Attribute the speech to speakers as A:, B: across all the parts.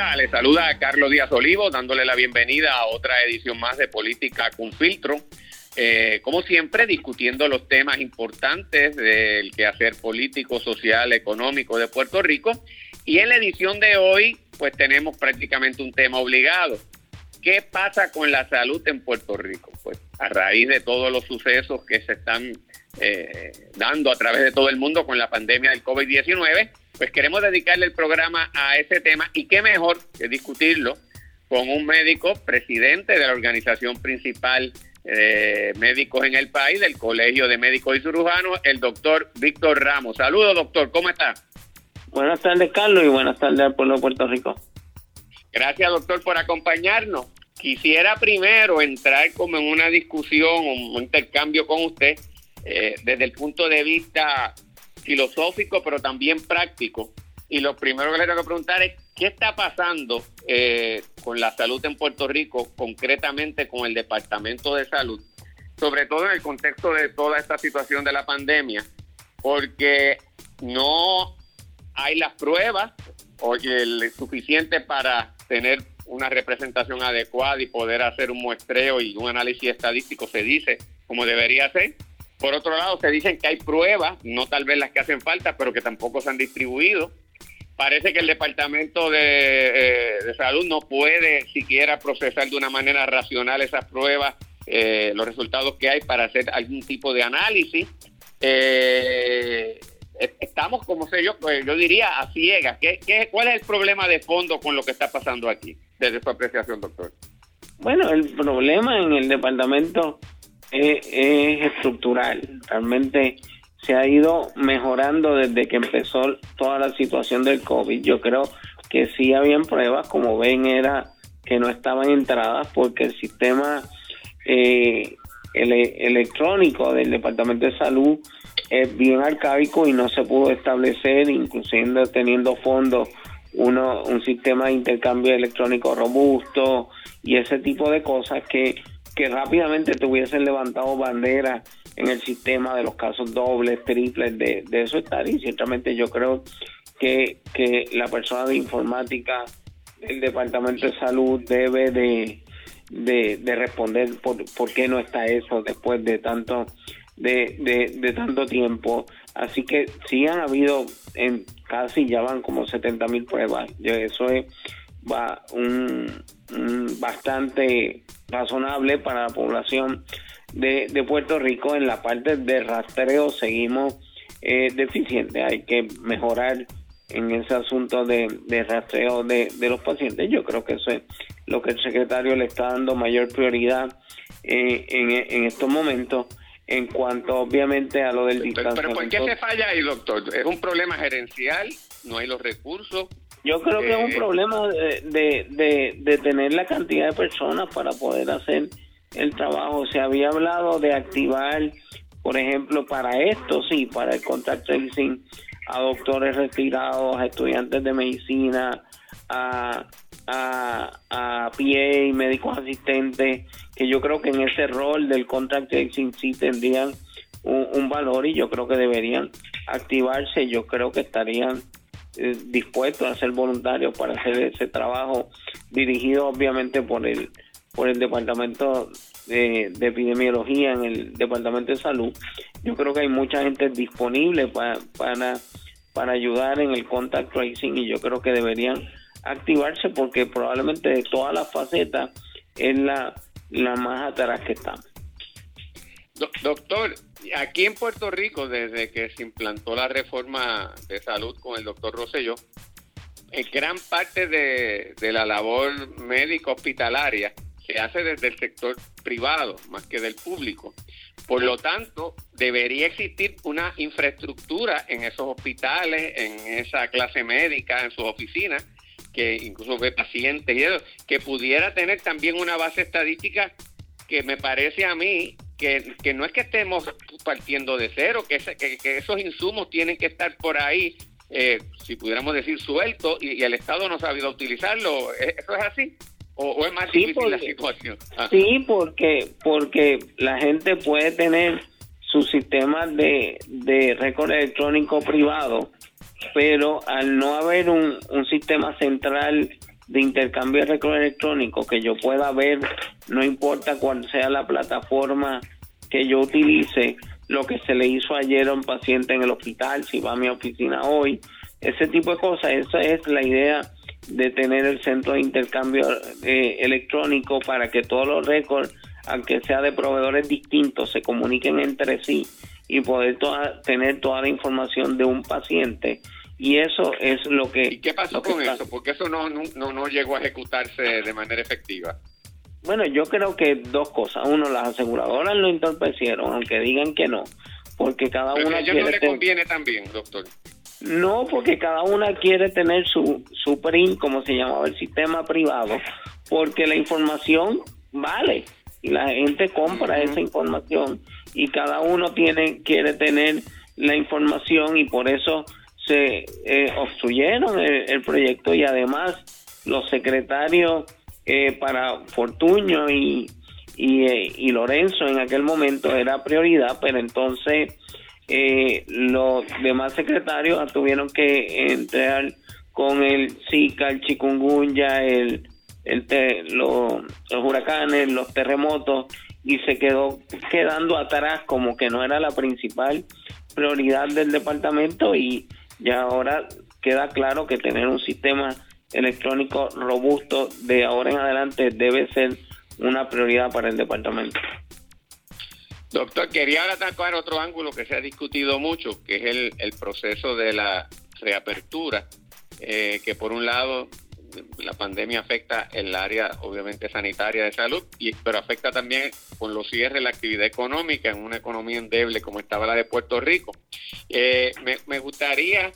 A: Hola, le saluda a Carlos Díaz Olivo, dándole la bienvenida a otra edición más de Política con Filtro. Eh, como siempre, discutiendo los temas importantes del quehacer político, social, económico de Puerto Rico. Y en la edición de hoy, pues tenemos prácticamente un tema obligado. ¿Qué pasa con la salud en Puerto Rico? Pues a raíz de todos los sucesos que se están eh, dando a través de todo el mundo con la pandemia del COVID-19, pues queremos dedicarle el programa a ese tema y qué mejor que discutirlo con un médico, presidente de la organización principal de médicos en el país, del Colegio de Médicos y Cirujanos, el doctor Víctor Ramos. Saludos, doctor, ¿cómo está?
B: Buenas tardes, Carlos, y buenas tardes al pueblo de Puerto Rico.
A: Gracias, doctor, por acompañarnos. Quisiera primero entrar como en una discusión, un intercambio con usted, eh, desde el punto de vista filosófico, pero también práctico. Y lo primero que le tengo que preguntar es, ¿qué está pasando eh, con la salud en Puerto Rico, concretamente con el Departamento de Salud? Sobre todo en el contexto de toda esta situación de la pandemia, porque no hay las pruebas o el suficiente para tener una representación adecuada y poder hacer un muestreo y un análisis estadístico, se dice, como debería ser. Por otro lado, se dicen que hay pruebas, no tal vez las que hacen falta, pero que tampoco se han distribuido. Parece que el Departamento de, eh, Salud no puede siquiera procesar de una manera racional esas pruebas, eh, los resultados que hay para hacer algún tipo de análisis. Eh, estamos, como sé yo, pues yo diría a ciegas. ¿Qué, qué, cuál es el problema de fondo con lo que está pasando aquí, desde su apreciación, doctor?
B: Bueno, el problema en el departamento es, estructural. Realmente se ha ido mejorando desde que empezó toda la situación del COVID. Yo creo que sí habían pruebas, como ven, era que no estaban entradas porque el sistema eh, electrónico del Departamento de Salud es bien arcaico y no se pudo establecer, incluyendo teniendo fondos, uno, un sistema de intercambio electrónico robusto y ese tipo de cosas que que rápidamente te hubiesen levantado bandera en el sistema de los casos dobles, triples, de, eso estar. Y ciertamente yo creo que, que la persona de informática del Departamento de Salud debe de, de, responder por, por qué no está eso después de tanto de, de, tanto tiempo. Así que sí han habido, en casi ya van como 70 mil pruebas. Eso es va un, bastante razonable para la población de, de, Puerto Rico. En la parte de rastreo seguimos eh, deficientes. Hay que mejorar en ese asunto de, de rastreo de, de, los pacientes. Yo creo que eso es lo que el secretario le está dando mayor prioridad eh, en, en estos momentos en cuanto obviamente a lo del
A: distanciamiento. Pero, ¿por qué se falla ahí, doctor? ¿Es un problema gerencial? ¿No hay los recursos?
B: Yo creo que es un problema de, de, de, tener la cantidad de personas para poder hacer el trabajo. Se había hablado de activar, por ejemplo, para esto, sí, para el contact tracing a doctores retirados, a estudiantes de medicina, a, a, a PA, médicos asistentes, que yo creo que en ese rol del contact tracing sí tendrían un, un valor y yo creo que deberían activarse. Yo creo que estarían eh, dispuestos a ser voluntarios para hacer ese trabajo dirigido obviamente por el por el departamento de, epidemiología en el departamento de salud. Yo creo que hay mucha gente disponible para para, para ayudar en el contact tracing y yo creo que deberían activarse porque probablemente de todas las facetas es la, la más atrás que estamos
A: Doctor, aquí en Puerto Rico, desde que se implantó la reforma de salud con el doctor Rosselló, en gran parte de, la labor médico hospitalaria se hace desde el sector privado más que del público. Por lo tanto, debería existir una infraestructura en esos hospitales, en esa clase médica, en sus oficinas, que incluso ve pacientes y eso, que pudiera tener también una base estadística que me parece a mí que, no es que estemos partiendo de cero, que, que, esos insumos tienen que estar por ahí, eh, si pudiéramos decir, sueltos y, el Estado no ha sabido utilizarlo. ¿E-, ¿Eso es así? ¿O, es más difícil la situación?
B: Ah. Sí, porque, porque la gente puede tener su sistema de, de récord electrónico privado, pero al no haber un, un sistema central de intercambio de récord electrónico que yo pueda ver, no importa cuál sea la plataforma que yo utilice, lo que se le hizo ayer a un paciente en el hospital, si va a mi oficina hoy, ese tipo de cosas, esa es la idea de tener el centro de intercambio eh, electrónico para que todos los récords, aunque sea de proveedores distintos, se comuniquen entre sí y poder tener toda la información de un paciente y eso es lo que...
A: ¿Y qué pasó con eso? Porque eso no, no, no llegó a ejecutarse de manera efectiva.
B: Bueno, yo creo que dos cosas. Uno, las aseguradoras lo entorpecieron, aunque digan que no, porque cada una... A
A: ellos no le conviene también, doctor.
B: No, porque cada una quiere tener su, su PRIN, como se llamaba el sistema privado, porque la información vale y la gente compra esa información y cada uno tiene quiere tener la información y por eso se eh, obstruyeron el, proyecto y además los secretarios eh, para Fortuño y, eh, y, Lorenzo en aquel momento era prioridad, pero entonces los demás secretarios tuvieron que entrar con el Zika, el chikungunya, el, el los huracanes, los terremotos y se quedó quedando atrás como que no era la principal prioridad del departamento y ya ahora queda claro que tener un sistema electrónico robusto de ahora en adelante debe ser una prioridad para el departamento.
A: Doctor, quería ahora atacar otro ángulo que se ha discutido mucho, que es el, proceso de la reapertura, eh, que por un lado la pandemia afecta el área obviamente sanitaria de salud, y, pero afecta también con los cierres la actividad económica en una economía endeble como estaba la de Puerto Rico. Eh, me, gustaría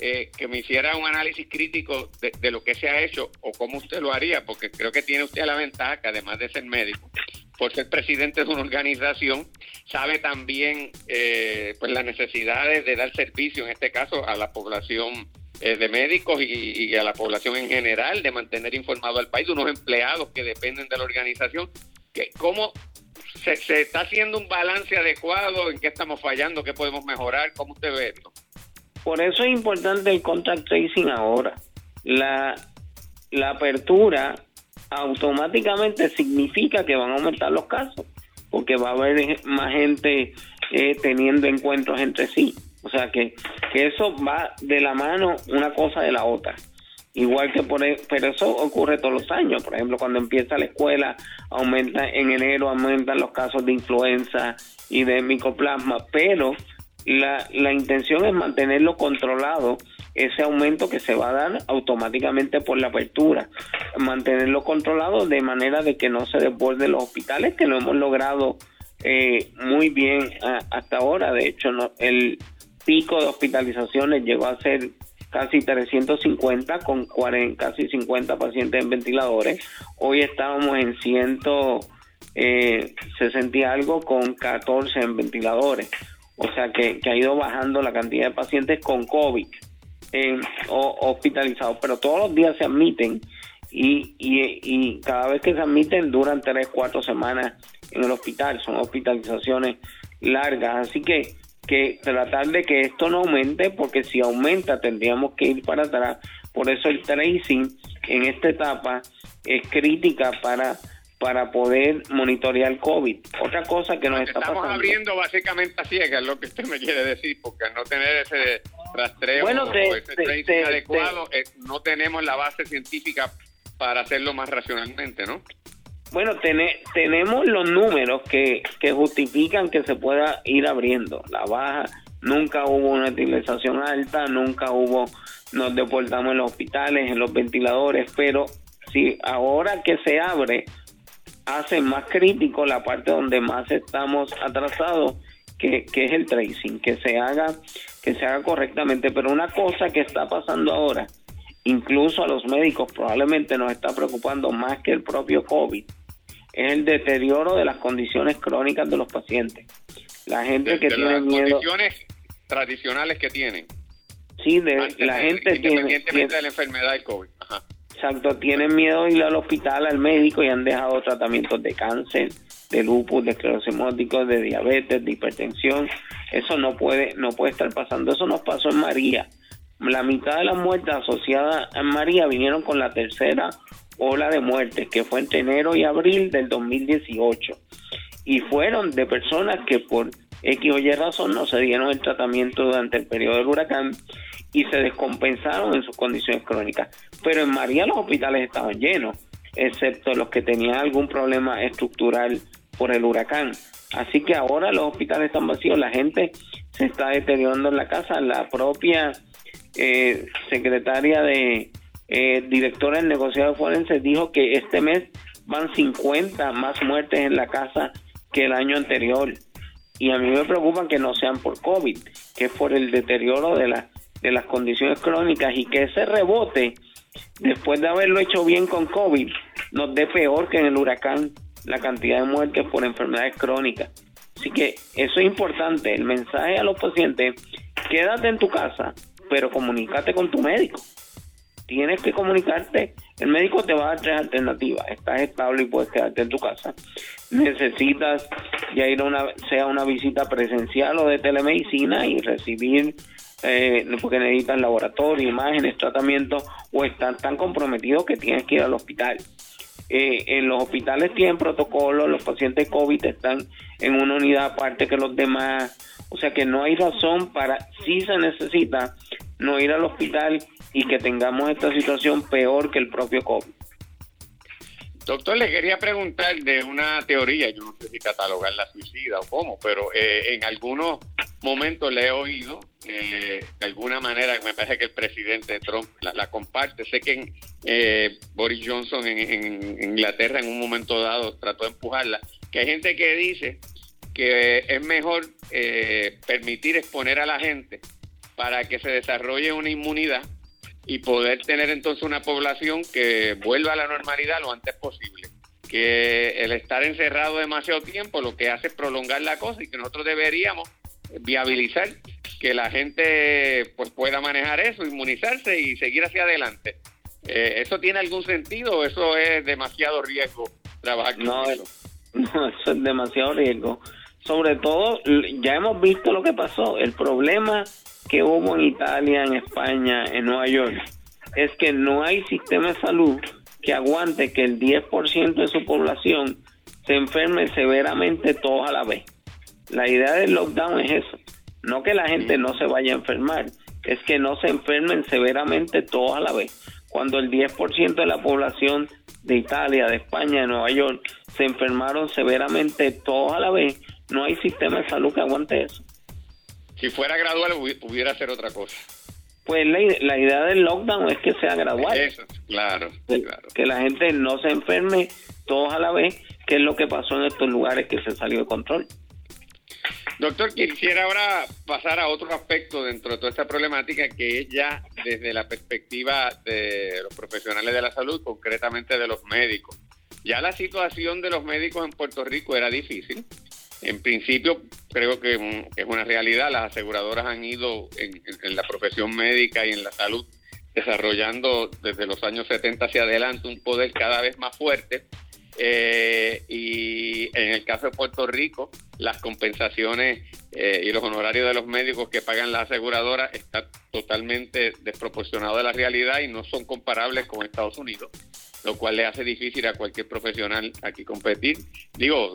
A: eh, que me hiciera un análisis crítico de, lo que se ha hecho o cómo usted lo haría, porque creo que tiene usted la ventaja que además de ser médico, por ser presidente de una organización, sabe también eh, pues las necesidades de dar servicio, en este caso, a la población eh, de médicos y, a la población en general, de mantener informado al país, unos empleados que dependen de la organización. Que, ¿Cómo se, está haciendo un balance adecuado? ¿En qué estamos fallando? ¿Qué podemos mejorar? ¿Cómo usted ve esto?
B: Por eso es importante el contact tracing ahora. La, la apertura automáticamente significa que van a aumentar los casos, porque va a haber más gente eh, teniendo encuentros entre sí. O sea que, que eso va de la mano una cosa de la otra. Igual que por e, pero eso ocurre todos los años. Por ejemplo, cuando empieza la escuela, aumenta en enero aumentan los casos de influenza y de micoplasma, pero la, la intención es mantenerlo controlado, ese aumento que se va a dar automáticamente por la apertura, mantenerlo controlado de manera de que no se desborden los hospitales, que lo hemos logrado eh, muy bien hasta ahora. De hecho, no, el pico de hospitalizaciones llegó a ser casi 350 con 40, casi 50 pacientes en ventiladores. Hoy estábamos en 160 eh, y algo con 14 en ventiladores. O sea que, ha ido bajando la cantidad de pacientes con COVID en, hospitalizados, pero todos los días se admiten y, y, y cada vez que se admiten duran 3, 4 semanas en el hospital. Son hospitalizaciones largas. Así que que tratar de que esto no aumente, porque si aumenta tendríamos que ir para atrás. Por eso el tracing en esta etapa es crítica para para poder monitorear COVID. Otra cosa que nos está
A: Estamos abriendo básicamente a ciegas, lo que usted me quiere decir, porque al no tener ese rastreo o ese tracing adecuado, eh, no tenemos la base científica para hacerlo más racionalmente, ¿no?
B: Bueno, tenemos los números que, que justifican que se pueda ir abriendo. La baja, nunca hubo una utilización alta, nunca hubo, nos deportamos en los hospitales, en los ventiladores, pero si ahora que se abre, hace más crítico la parte donde más estamos atrasados, que, que es el tracing, que se haga, que se haga correctamente. Pero una cosa que está pasando ahora, incluso a los médicos probablemente nos está preocupando más que el propio COVID, es el deterioro de las condiciones crónicas de los pacientes. La gente que tiene las miedo.
A: condiciones tradicionales que tienen.
B: Sí, de, la gente
A: independientemente de la enfermedad del COVID.
B: Exacto, tienen miedo de ir al hospital, al médico y han dejado tratamientos de cáncer, de lupus, de esclerosis múltiple, de diabetes, de hipertensión. Eso no puede, no puede estar pasando. Eso nos pasó en María. la mitad de las muertes asociadas a María vinieron con la tercera ola de muertes, que fue entre enero y abril del 2018. Y fueron de personas que por X o Y razón no se dieron el tratamiento durante el periodo del huracán y se descompensaron en sus condiciones crónicas. Pero en María los hospitales estaban llenos, excepto los que tenían algún problema estructural por el huracán. Así que ahora los hospitales están vacíos, la gente se está deteriorando en la casa. La propia eh, secretaria de eh, directora del negociado forense dijo que este mes van 50 más muertes en la casa que el año anterior. Y a mí me preocupa que no sean por COVID, que es por el deterioro de, la, de las condiciones crónicas y que ese rebote, después de haberlo hecho bien con COVID, nos dé peor que en el huracán la cantidad de muertes por enfermedades crónicas. Así que eso es importante. El mensaje a los pacientes, quédate en tu casa, pero comunícate con tu médico. Tienes que comunicarte. El médico te va a dar tres alternativas. Estás estable y puedes quedarte en tu casa. Necesitas ya ir a una, sea una visita presencial o de telemedicina y recibir, eh, porque necesitas laboratorio, imágenes, tratamiento, o están tan comprometidos que tienes que ir al hospital. Eh, en los hospitales tienen protocolos, los pacientes COVID están en una unidad aparte que los demás, o sea que no hay razón para, si se necesita, no ir al hospital y que tengamos esta situación peor que el propio COVID.
A: Doctor, le quería preguntar de una teoría, yo no sé si catalogarla suicida o cómo, pero eh, en algunos momentos le he oído, eh, de alguna manera, me parece que el presidente Trump la, comparte. Sé que eh, Boris Johnson en, Inglaterra en un momento dado trató de empujarla, que hay gente que dice que es mejor permitir exponer a la gente para que se desarrolle una inmunidad y poder tener entonces una población que vuelva a la normalidad lo antes posible. Que el estar encerrado demasiado tiempo lo que hace es prolongar la cosa y que nosotros deberíamos viabilizar que la gente pues pueda manejar eso, inmunizarse y seguir hacia adelante. Eh, ¿Eso tiene algún sentido o eso es demasiado riesgo trabajar con
B: no, eso? No, eso es demasiado riesgo. Sobre todo, ya hemos visto lo que pasó. El problema que hubo en Italia, en España, en Nueva York, es que no hay sistema de salud que aguante que el 10% de su población se enferme severamente todos a la vez. La idea del lockdown es eso, no que la gente no se vaya a enfermar, es que no se enfermen severamente todos a la vez. Cuando el 10% de la población de Italia, de España, de Nueva York se enfermaron severamente todos a la vez, no hay sistema de salud que aguante eso.
A: Si fuera gradual, pudiera ser otra cosa.
B: Pues la, idea del lockdown es que sea gradual.
A: Eso, claro,
B: que,
A: claro.
B: Que la gente no se enferme todos a la vez, que es lo que pasó en estos lugares que se salió de control.
A: Doctor, quisiera ahora pasar a otro aspecto dentro de toda esta problemática, que es ya desde la perspectiva de los profesionales de la salud, concretamente de los médicos. Ya la situación de los médicos en Puerto Rico era difícil. En principio, creo que es una realidad. Las aseguradoras han ido en, la profesión médica y en la salud desarrollando desde los años 70 hacia adelante un poder cada vez más fuerte. Eh, y en el caso de Puerto Rico, las compensaciones eh, y los honorarios de los médicos que pagan la aseguradora están totalmente desproporcionados de la realidad y no son comparables con Estados Unidos lo cual le hace difícil a cualquier profesional aquí competir, digo,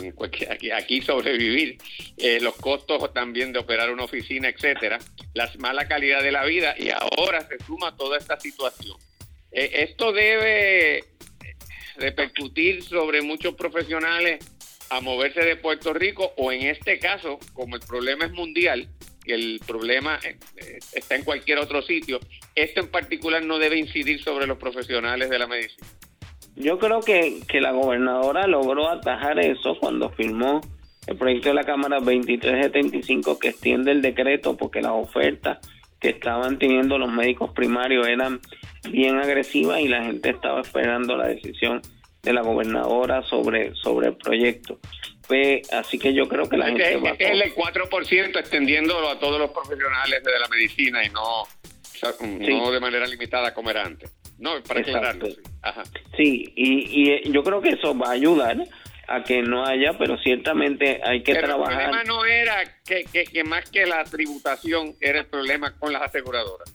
A: aquí, aquí sobrevivir, eh, los costos también de operar una oficina, etcétera, la mala calidad de la vida y ahora se suma toda esta situación. Eh, esto debe repercutir sobre muchos profesionales a moverse de Puerto Rico o en este caso, como el problema es mundial, que el problema eh, está en cualquier otro sitio, esto en particular no debe incidir sobre los profesionales de la medicina.
B: Yo creo que, que la gobernadora logró atajar eso cuando firmó el proyecto de la Cámara 2375 que extiende el decreto porque las ofertas que estaban teniendo los médicos primarios eran bien agresivas y la gente estaba esperando la decisión de la gobernadora sobre, sobre el proyecto. Pues, así que yo creo que la gente
A: va es el 4% extendiéndolo a todos los profesionales de la medicina y no, no de manera limitada como era antes. No, para aclararlo.
B: Sí, y, y yo creo que eso va a ayudar a que no haya, pero ciertamente hay que trabajar.
A: El problema no era que, que, más que la tributación, era el problema con las aseguradoras.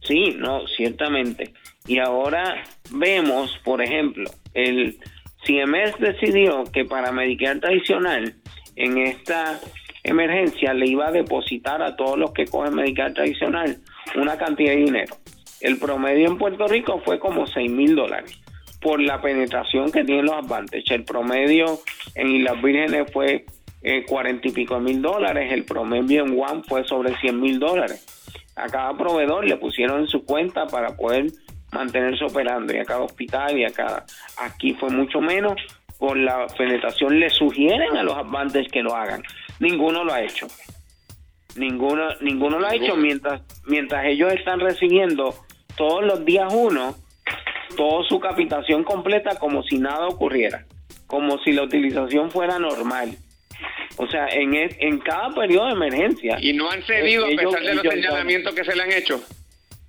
B: Sí, no, ciertamente. Y ahora vemos, por ejemplo, el CMS decidió que para Medicare tradicional, en esta emergencia, le iba a depositar a todos los que cogen Medicare tradicional una cantidad de dinero. El promedio en Puerto Rico fue como 6 mil dólares por la penetración que tienen los Advantage. El promedio en Islas Vírgenes fue eh, cuarenta y pico mil dólares, el promedio en One fue sobre 100 mil dólares. A cada proveedor le pusieron en su cuenta para poder mantenerse operando y a cada hospital y a cada... Aquí fue mucho menos, por la penetración le sugieren a los Advantage que lo hagan. Ninguno lo ha hecho. Ninguno, ninguno lo ha hecho mientras, mientras ellos están recibiendo todos los días uno toda su capitación completa como si nada ocurriera, como si la utilización fuera normal. O sea, en, en cada periodo de emergencia.
A: ¿Y no han cedido a pesar de los señalamientos que se le han hecho?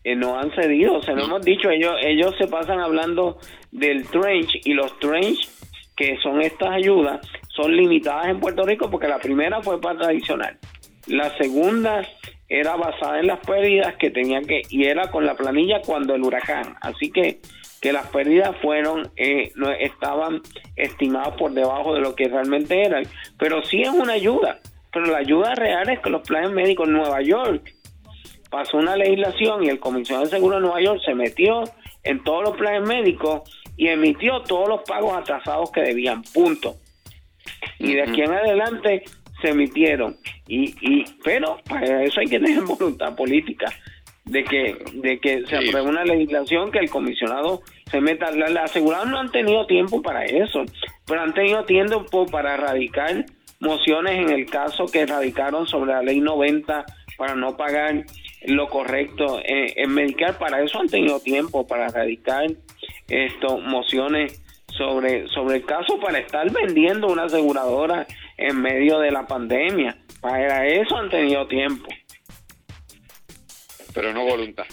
B: Eh, no han cedido, se lo hemos dicho, ellos, ellos se pasan hablando del trench y los trench, que son estas ayudas, son limitadas en Puerto Rico porque la primera fue para tradicional. La segunda era basada en las pérdidas que tenía que, y era con la planilla cuando el huracán. Así que que las pérdidas fueron eh, no estaban estimadas por debajo de lo que realmente eran, pero sí es una ayuda. Pero la ayuda real es que los planes médicos en Nueva York pasó una legislación y el Comisionado de Seguro de Nueva York se metió en todos los planes médicos y emitió todos los pagos atrasados que debían, punto. Y de aquí en adelante se emitieron. Y, y pero para eso hay que tener voluntad política de que de que se apruebe una legislación que el comisionado se meta. Las asegurados no han tenido tiempo para eso, pero han tenido tiempo para erradicar mociones en el caso que radicaron sobre la ley 90 para no pagar lo correcto en, en Medicare. Para eso han tenido tiempo para erradicar esto mociones sobre sobre el caso para estar vendiendo una aseguradora en medio de la pandemia. Para eso han tenido tiempo
A: pero no voluntad.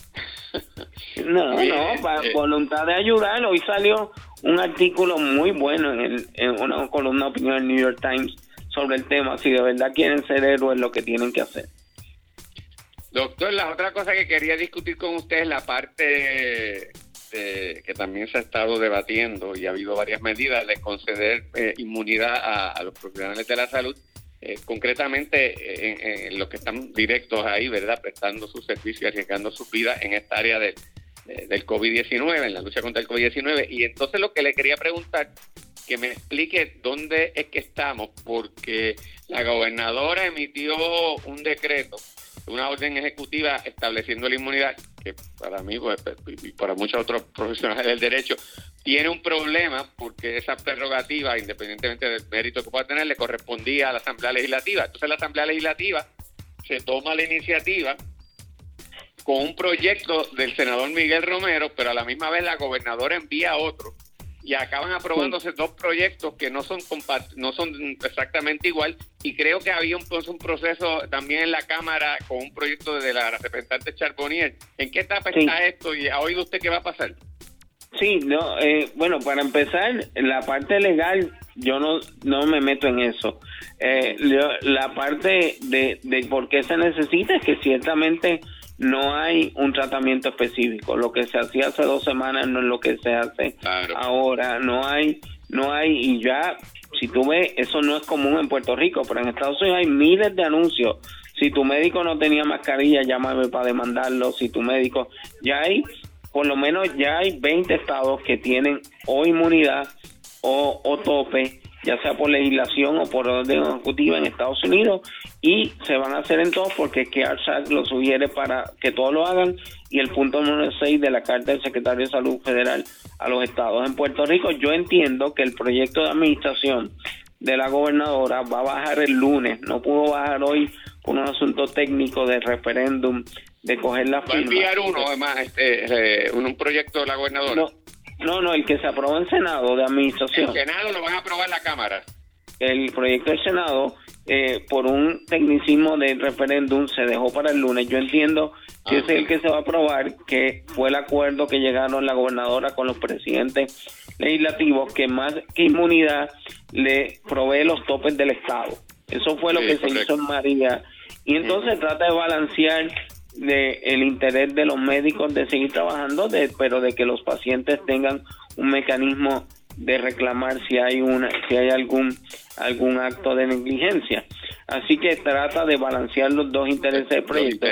B: no, no, para eh, voluntad de ayudar. Hoy salió un artículo muy bueno en, el, en una columna de opinión del New York Times sobre el tema. Si de verdad quieren ser héroes, lo que tienen que hacer.
A: Doctor, la otra cosa que quería discutir con usted es la parte que también se ha estado debatiendo y ha habido varias medidas de conceder eh, inmunidad a, los profesionales de la salud eh, concretamente en, los que están directos ahí, ¿verdad? Prestando su servicio y arriesgando su vida en esta área de, del COVID-19, en la lucha contra el COVID-19. Y entonces lo que le quería preguntar, que me explique dónde es que estamos, porque la gobernadora emitió un decreto, una orden ejecutiva estableciendo la inmunidad, que para mí pues, y para muchos otros profesionales del derecho tiene un problema porque esa prerrogativa, independientemente del mérito que pueda tener, le correspondía a la Asamblea Legislativa. Entonces la Asamblea Legislativa se toma la iniciativa con un proyecto del senador Miguel Romero, pero a la misma vez la gobernadora envía otro y acaban aprobándose dos proyectos que no son no son exactamente igual y creo que había un, un proceso también en la Cámara con un proyecto de la representante Charbonnier. ¿En qué etapa está esto y ha oído usted qué va a pasar?
B: Sí, no, eh, bueno, para empezar, la parte legal yo no, no me meto en eso. Eh, la parte de, de por qué se necesita es que ciertamente no hay un tratamiento específico. Lo que se hacía hace dos semanas no es lo que se hace ahora. No hay, no hay, y ya, si tú ves, eso no es común en Puerto Rico, pero en Estados Unidos hay miles de anuncios. Si tu médico no tenía mascarilla, llámame para demandarlo. Si tu médico, ya hay por lo menos ya hay 20 estados que tienen o inmunidad o, tope, ya sea por legislación o por orden ejecutiva en Estados Unidos, y se van a hacer en todos porque que ARSAC lo sugiere para que todos lo hagan, y el punto número 6 de la Carta del Secretario de Salud Federal a los estados. En Puerto Rico yo entiendo que el proyecto de administración de la gobernadora va a bajar el lunes, no pudo bajar hoy por un asunto técnico de referéndum de coger la
A: firma. Va a enviar uno, además, este, eh, un, proyecto de la gobernadora.
B: No, no, no, el que se aprobó en Senado de Administración.
A: El Senado lo van a aprobar la Cámara.
B: El proyecto del Senado, eh, por un tecnicismo de referéndum, se dejó para el lunes. Yo entiendo que ese es el que se va a aprobar, que fue el acuerdo que llegaron la gobernadora con los presidentes legislativos, que más que inmunidad le provee los topes del Estado. Eso fue lo que se hizo en María. Y entonces trata de balancear de el interés de los médicos de seguir trabajando, de, pero de que los pacientes tengan un mecanismo de reclamar si hay una si hay algún algún acto de negligencia. Así que trata de balancear los dos intereses del proyecto.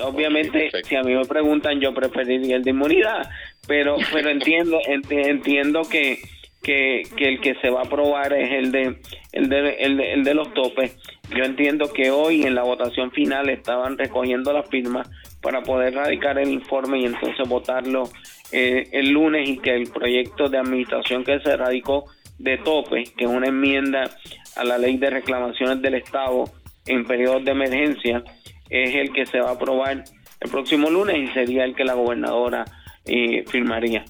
B: Obviamente, si a mí me preguntan, yo preferiría el de inmunidad, pero pero entiendo entiendo que, que, que el que se va a aprobar es el de el de, el de, el de los topes. Yo entiendo que hoy en la votación final estaban recogiendo las firmas para poder radicar el informe y entonces votarlo eh, el lunes y que el proyecto de administración que se radicó de tope, que es una enmienda a la ley de reclamaciones del Estado en periodos de emergencia, es el que se va a aprobar el próximo lunes y sería el que la gobernadora eh, firmaría.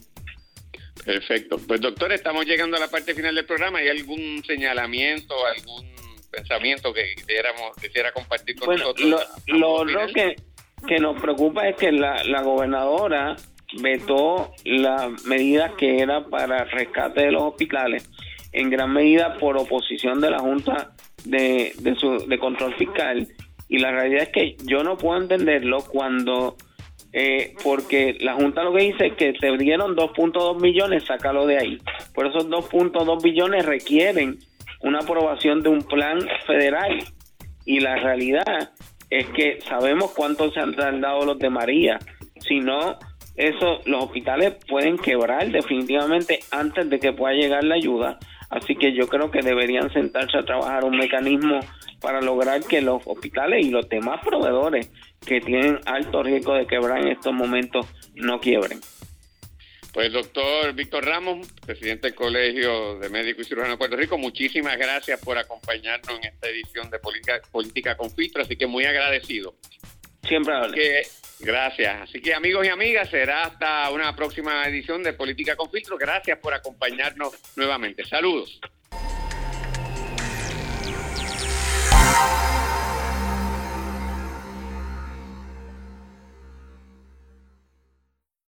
A: Perfecto. Pues doctor, estamos llegando a la parte final del programa. ¿Hay algún señalamiento, algún pensamiento que quisiéramos, quisiera compartir con nosotros?
B: Lo, lo, que, que nos preocupa es que la, la gobernadora vetó las medidas que era para rescate de los hospitales, en gran medida por oposición de la Junta de, de, su, de Control Fiscal. Y la realidad es que yo no puedo entenderlo cuando, eh, porque la Junta lo que dice es que te dieron 2.2 millones, sácalo de ahí. Por esos 2.2 billones requieren una aprobación de un plan federal. Y la realidad es que sabemos cuánto se han tardado los de María. Si no, eso, los hospitales pueden quebrar definitivamente antes de que pueda llegar la ayuda. Así que yo creo que deberían sentarse a trabajar un mecanismo para lograr que los hospitales y los demás proveedores que tienen alto riesgo de quebrar en estos momentos no quiebren.
A: Pues doctor Víctor Ramos, presidente del Colegio de Médicos y Cirujanos de Puerto Rico, muchísimas gracias por acompañarnos en esta edición de Política, Política con Filtro, así que muy agradecido.
B: Siempre
A: que, Gracias. Así que amigos y amigas, será hasta una próxima edición de Política con Filtro. Gracias por acompañarnos nuevamente. Saludos.